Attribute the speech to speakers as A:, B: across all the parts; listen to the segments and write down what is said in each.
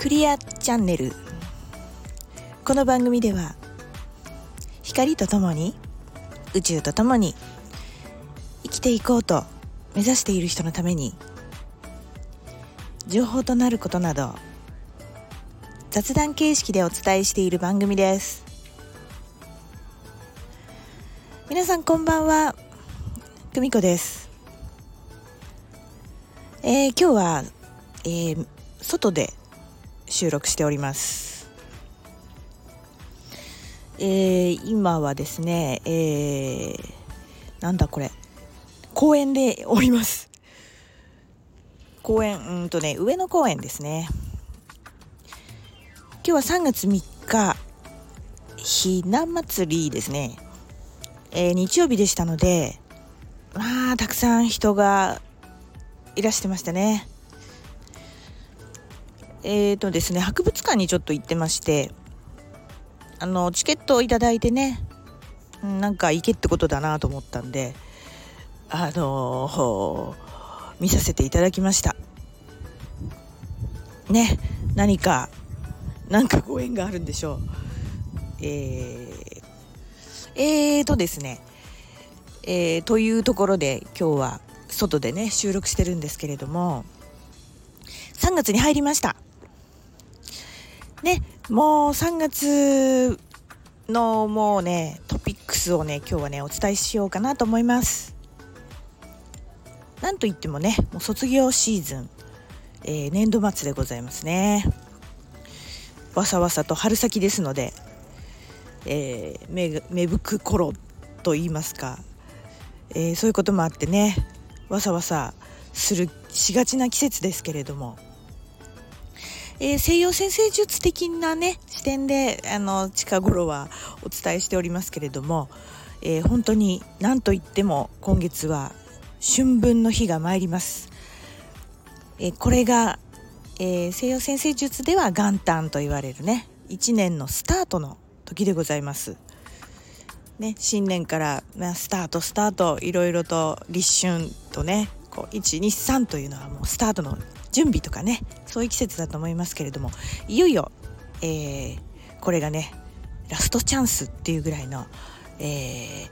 A: クリアチャンネル。この番組では光とともに宇宙とともに生きていこうと目指している人のために情報となることなど雑談形式でお伝えしている番組です。皆さんこんばんは久美子です。えー、今日は、えー、外で収録しております。えー、今はですね、えー、なんだこれ。公園でおります。公園うんとね上野公園ですね。今日は3月3日ひな祭りですね、えー、日曜日でしたのでまあたくさん人がいらしてましたね。えーとですね博物館にちょっと行ってましてあのチケットを頂いてねなんか行けってことだなと思ったんであの見させていただきました。ね何か何かご縁があるんでしょう。えー、えーとですねえー、というところで今日は外でね収録してるんですけれども3月に入りました。ねもう3月のもうねトピックスをね今日はねお伝えしようかなと思います。なんといってもねもう卒業シーズン、えー、年度末でございますね。わさわさと春先ですので、えー、芽芽吹く頃と言いますか、えー、そういうこともあってねわさわさするしがちな季節ですけれどもえー、西洋先生術的なね視点であの近頃はお伝えしておりますけれども、えー、本当に何といっても今月は春分の日が参ります、えー、これが、え西洋先生術では元旦と言われるね1年のスタートの時でございます。ね、新年から、まあ、スタートスタートいろいろと立春とねこう123というのはもうスタートの準備とかねそういう季節だと思いますけれどもいよいよ、えー、これがねラストチャンスっていうぐらいの、えー、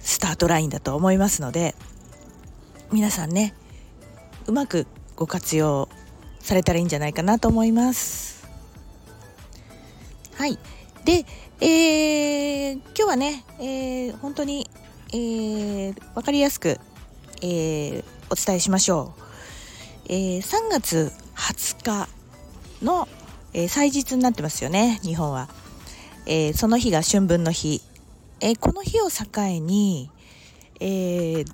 A: スタートラインだと思いますので皆さんねうまくご活用されたらいいんじゃないかなと思います。はいで、えー、今日はね、えー、本当に、えー、分かりやすく、えー、お伝えしましょう。えー、3月20日の、えー、祭日になってますよね日本は、えー、その日が春分の日、えこの日を境に、え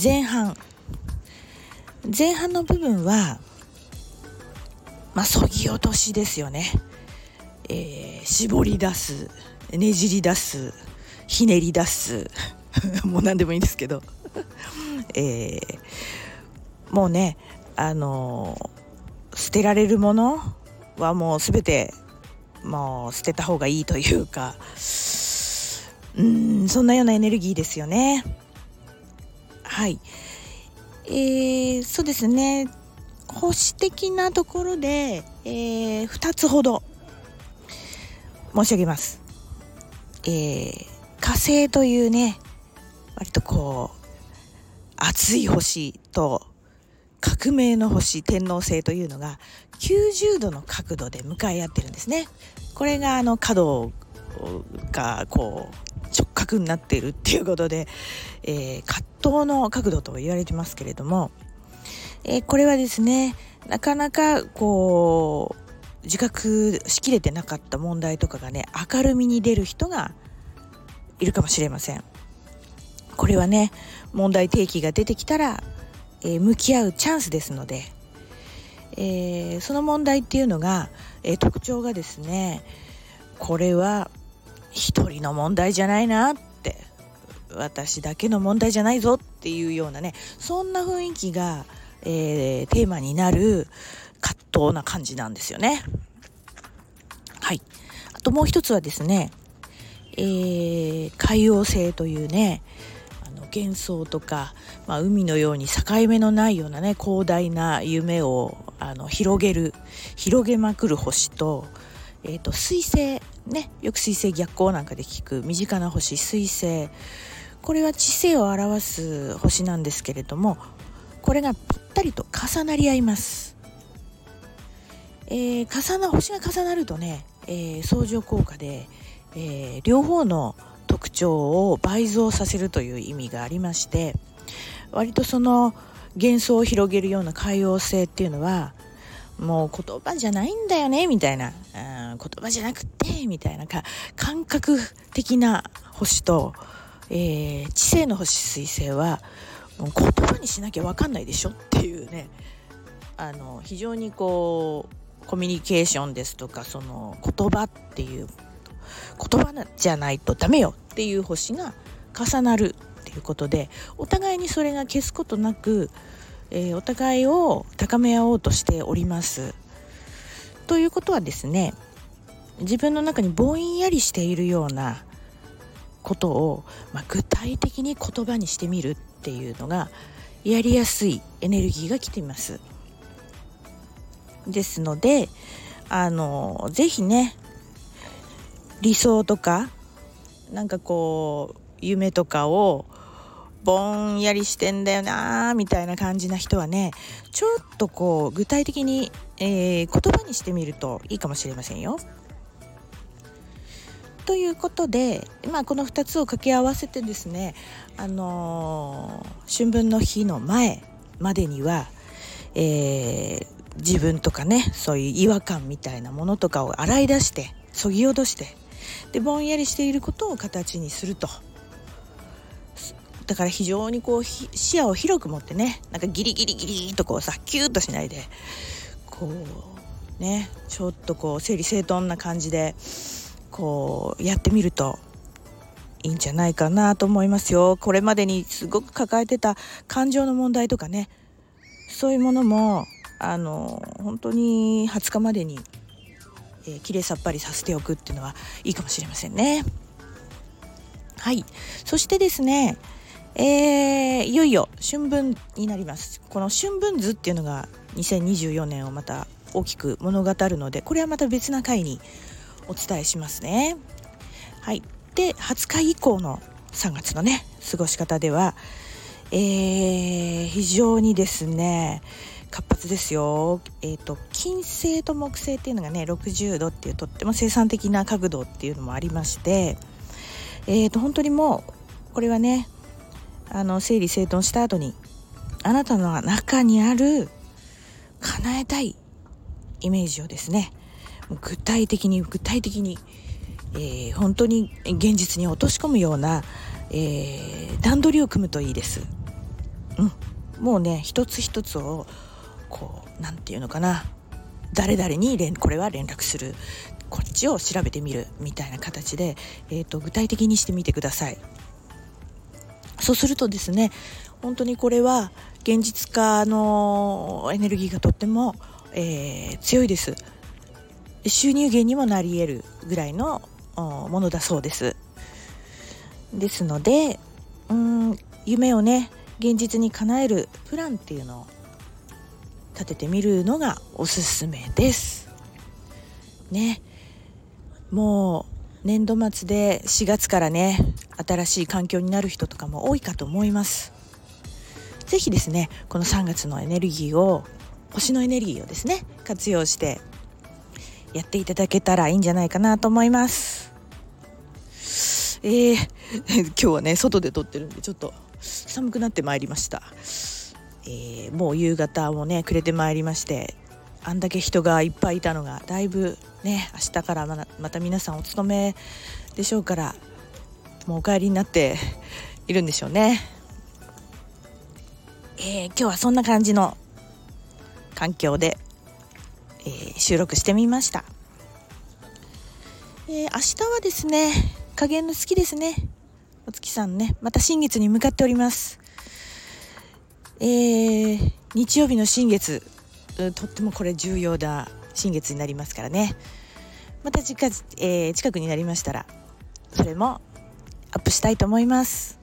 A: 前半。前半の部分はまあそぎ落としですよね、え絞り出すねじり出すひねり出す。もう何でもいいんですけど、えもうねあの捨てられるものはもう全てもう捨てた方がいいというかうんそんなようなエネルギーですよね。はい。えー、そうですね。保守的なところで、えー、2つほど申し上げます、えー、火星というね割とこう熱い星と革命の星天王星というのが90度の角度で向かい合ってるんですね。これがあの角がこう直角になっているっていうことで、えー、葛藤の角度と言われてますけれども、えー、これはですねなかなかこう自覚しきれてなかった問題とかがね明るみに出る人がいるかもしれません。これはね問題提起が出てきたらえー、向き合うチャンスですので、えー、その問題っていうのが、えー、特徴がですねこれは一人の問題じゃないなって私だけの問題じゃないぞっていうようなねそんな雰囲気が、えー、テーマになる葛藤な感じなんですよね。はいあともう一つはですね、えー、海洋性というね幻想とか、まあ、海のように境目のないようなね広大な夢をあの広げる広げまくる星と,、えーと、水星ねよく水星逆行なんかで聞く身近な星水星これは知性を表す星なんですけれどもこれがぴったりと重なり合います。えー、重な星が重なるとね、えー、相乗効果で、えー、両方の特徴を倍増させるという意味がありまして割とその幻想を広げるような海洋性っていうのはもう言葉じゃないんだよねみたいな、うん、言葉じゃなくてみたいなか感覚的な星と、えー、知性の星彗星は言葉にしなきゃ分かんないでしょっていうねあの非常にこうコミュニケーションですとかその言葉っていう言葉じゃないとダメよっていう星が重なるっていうことでお互いにそれが消すことなく、えー、お互いを高め合おうとしております。ということはですね自分の中にぼんやりしているようなことを、まあ、具体的に言葉にしてみるっていうのがやりやすいエネルギーが来ています。ですのであのぜひね理想とかなんかこう夢とかをぼんやりしてんだよなみたいな感じな人はねちょっとこう具体的に、えー、言葉にしてみるといいかもしれませんよ。ということで、まあ、この2つを掛け合わせてですね、あのー、春分の日の前までには、えー、自分とかねそういう違和感みたいなものとかを洗い出してそぎ落としてでぼんやりしていることを形にすると。だから非常にこう視野を広く持ってねなんかギリギリギリとこうさキューッとしないでこうねちょっとこう整理整頓な感じでこうやってみるといいんじゃないかなと思いますよ。これまでにすごく抱えてた感情の問題とかねそういうものもあの本当に20日までにえー、きれいさっぱりさせておくっていうのはいいかもしれませんね。はい。そしてですねえー、いよいよ春分になります。この春分図っていうのが2024年をまた大きく物語るのでこれはまた別な回にお伝えしますね。はい。で20日以降の3月のね過ごし方ではえー、非常にですね活発ですよ。え、ー、と金星と木星っていうのがね60度っていうとっても生産的な角度っていうのもありまして、え、ー、と本当にもうこれはねあの整理整頓した後にあなたの中にある叶えたいイメージをですね具体的に具体的に、えー、本当に現実に落とし込むような、えー、段取りを組むといいです。うん、もうね一つ一つをこう何て言うのかな。誰々に連これは連絡する。こっちを調べてみるみたいな形で、えーと、具体的にしてみてください。そうするとですね本当にこれは現実化のエネルギーがとっても、えー、強いです。収入源にもなり得るぐらいのものだそうです。ですのでうん夢をね現実に叶えるプランっていうのを立ててみるのがおすすめです。ねもう年度末で4月からね新しい環境になる人とかも多いかと思います。是非ですねこの3月のエネルギーを星のエネルギーをですね活用してやっていただけたらいいんじゃないかなと思います。えー、今日はね外で撮ってるんでちょっと寒くなってまいりました。えー、もう夕方もね暮れてまいりましてあんだけ人がいっぱいいたのがだいぶね明日からままた皆さんお勤めでしょうからもうお帰りになっているんでしょうね。えー、今日はそんな感じの環境で、えー、収録してみました。えー、明日はですね加減の好きですねお月さんねまた新月に向かっておりますえー、日曜日の新月。とってもこれ重要な新月になりますからね。また近,、えー、近くになりましたらそれもアップしたいと思います。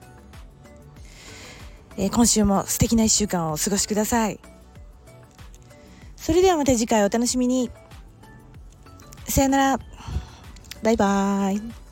A: えー、今週も素敵な1週間をお過ごしください。それではまた次回お楽しみに。さよなら。バイバーイ。